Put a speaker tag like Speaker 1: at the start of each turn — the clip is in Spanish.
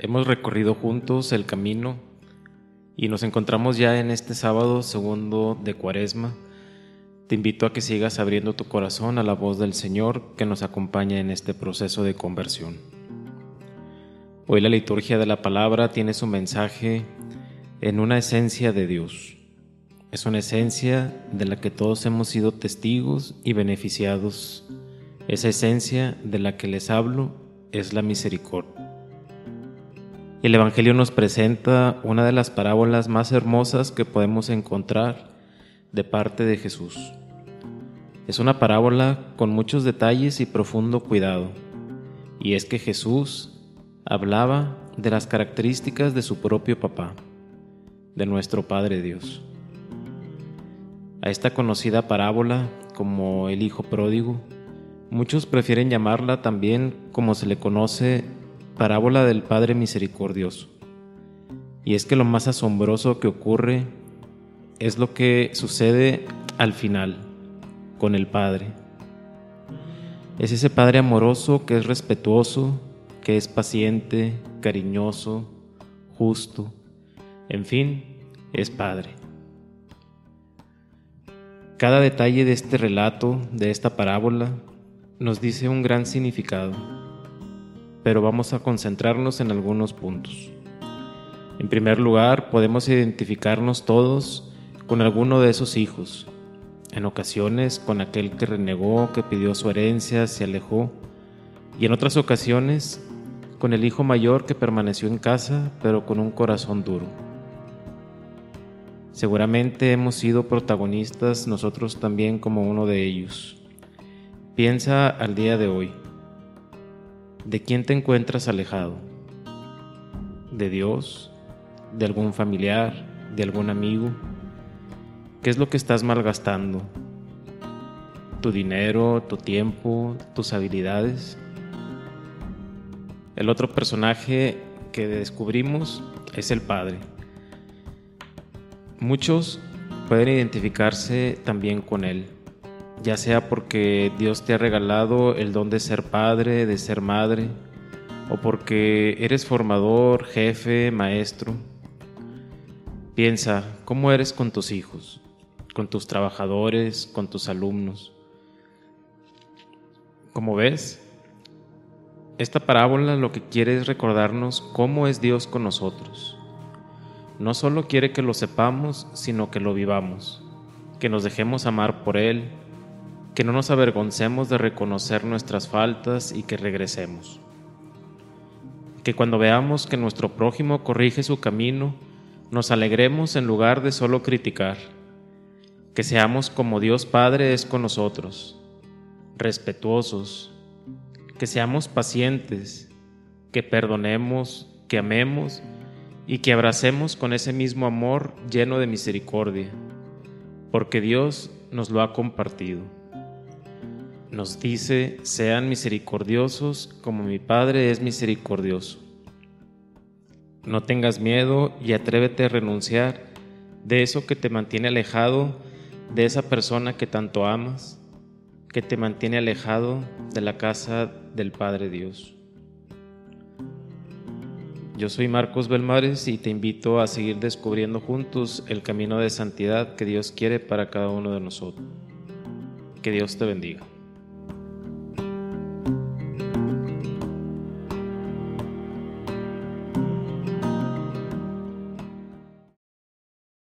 Speaker 1: Hemos recorrido juntos el camino y nos encontramos ya en este sábado segundo de Cuaresma. Te invito a que sigas abriendo tu corazón a la voz del Señor que nos acompaña en este proceso de conversión. Hoy la liturgia de la palabra tiene su mensaje en una esencia de Dios. Es una esencia de la que todos hemos sido testigos y beneficiados. Esa esencia de la que les hablo es la misericordia. El Evangelio nos presenta una de las parábolas más hermosas que podemos encontrar de parte de Jesús. Es una parábola con muchos detalles y profundo cuidado, y es que Jesús hablaba de las características de su propio papá, de nuestro Padre Dios. A esta conocida parábola como el Hijo Pródigo, muchos prefieren llamarla también como se le conoce parábola del Padre Misericordioso. Y es que lo más asombroso que ocurre es lo que sucede al final con el Padre. Es ese Padre amoroso que es respetuoso, que es paciente, cariñoso, justo, en fin, es Padre. Cada detalle de este relato, de esta parábola, nos dice un gran significado pero vamos a concentrarnos en algunos puntos. En primer lugar, podemos identificarnos todos con alguno de esos hijos, en ocasiones con aquel que renegó, que pidió su herencia, se alejó, y en otras ocasiones con el hijo mayor que permaneció en casa, pero con un corazón duro. Seguramente hemos sido protagonistas nosotros también como uno de ellos. Piensa al día de hoy. ¿De quién te encuentras alejado? ¿De Dios? ¿De algún familiar? ¿De algún amigo? ¿Qué es lo que estás malgastando? ¿Tu dinero, tu tiempo, tus habilidades? El otro personaje que descubrimos es el Padre. Muchos pueden identificarse también con él ya sea porque Dios te ha regalado el don de ser padre, de ser madre, o porque eres formador, jefe, maestro. Piensa, ¿cómo eres con tus hijos, con tus trabajadores, con tus alumnos? Como ves, esta parábola lo que quiere es recordarnos cómo es Dios con nosotros. No solo quiere que lo sepamos, sino que lo vivamos, que nos dejemos amar por Él, que no nos avergoncemos de reconocer nuestras faltas y que regresemos. Que cuando veamos que nuestro prójimo corrige su camino, nos alegremos en lugar de solo criticar. Que seamos como Dios Padre es con nosotros, respetuosos, que seamos pacientes, que perdonemos, que amemos y que abracemos con ese mismo amor lleno de misericordia, porque Dios nos lo ha compartido nos dice, sean misericordiosos como mi Padre es misericordioso. No tengas miedo y atrévete a renunciar de eso que te mantiene alejado de esa persona que tanto amas, que te mantiene alejado de la casa del Padre Dios. Yo soy Marcos Belmares y te invito a seguir descubriendo juntos el camino de santidad que Dios quiere para cada uno de nosotros. Que Dios te bendiga.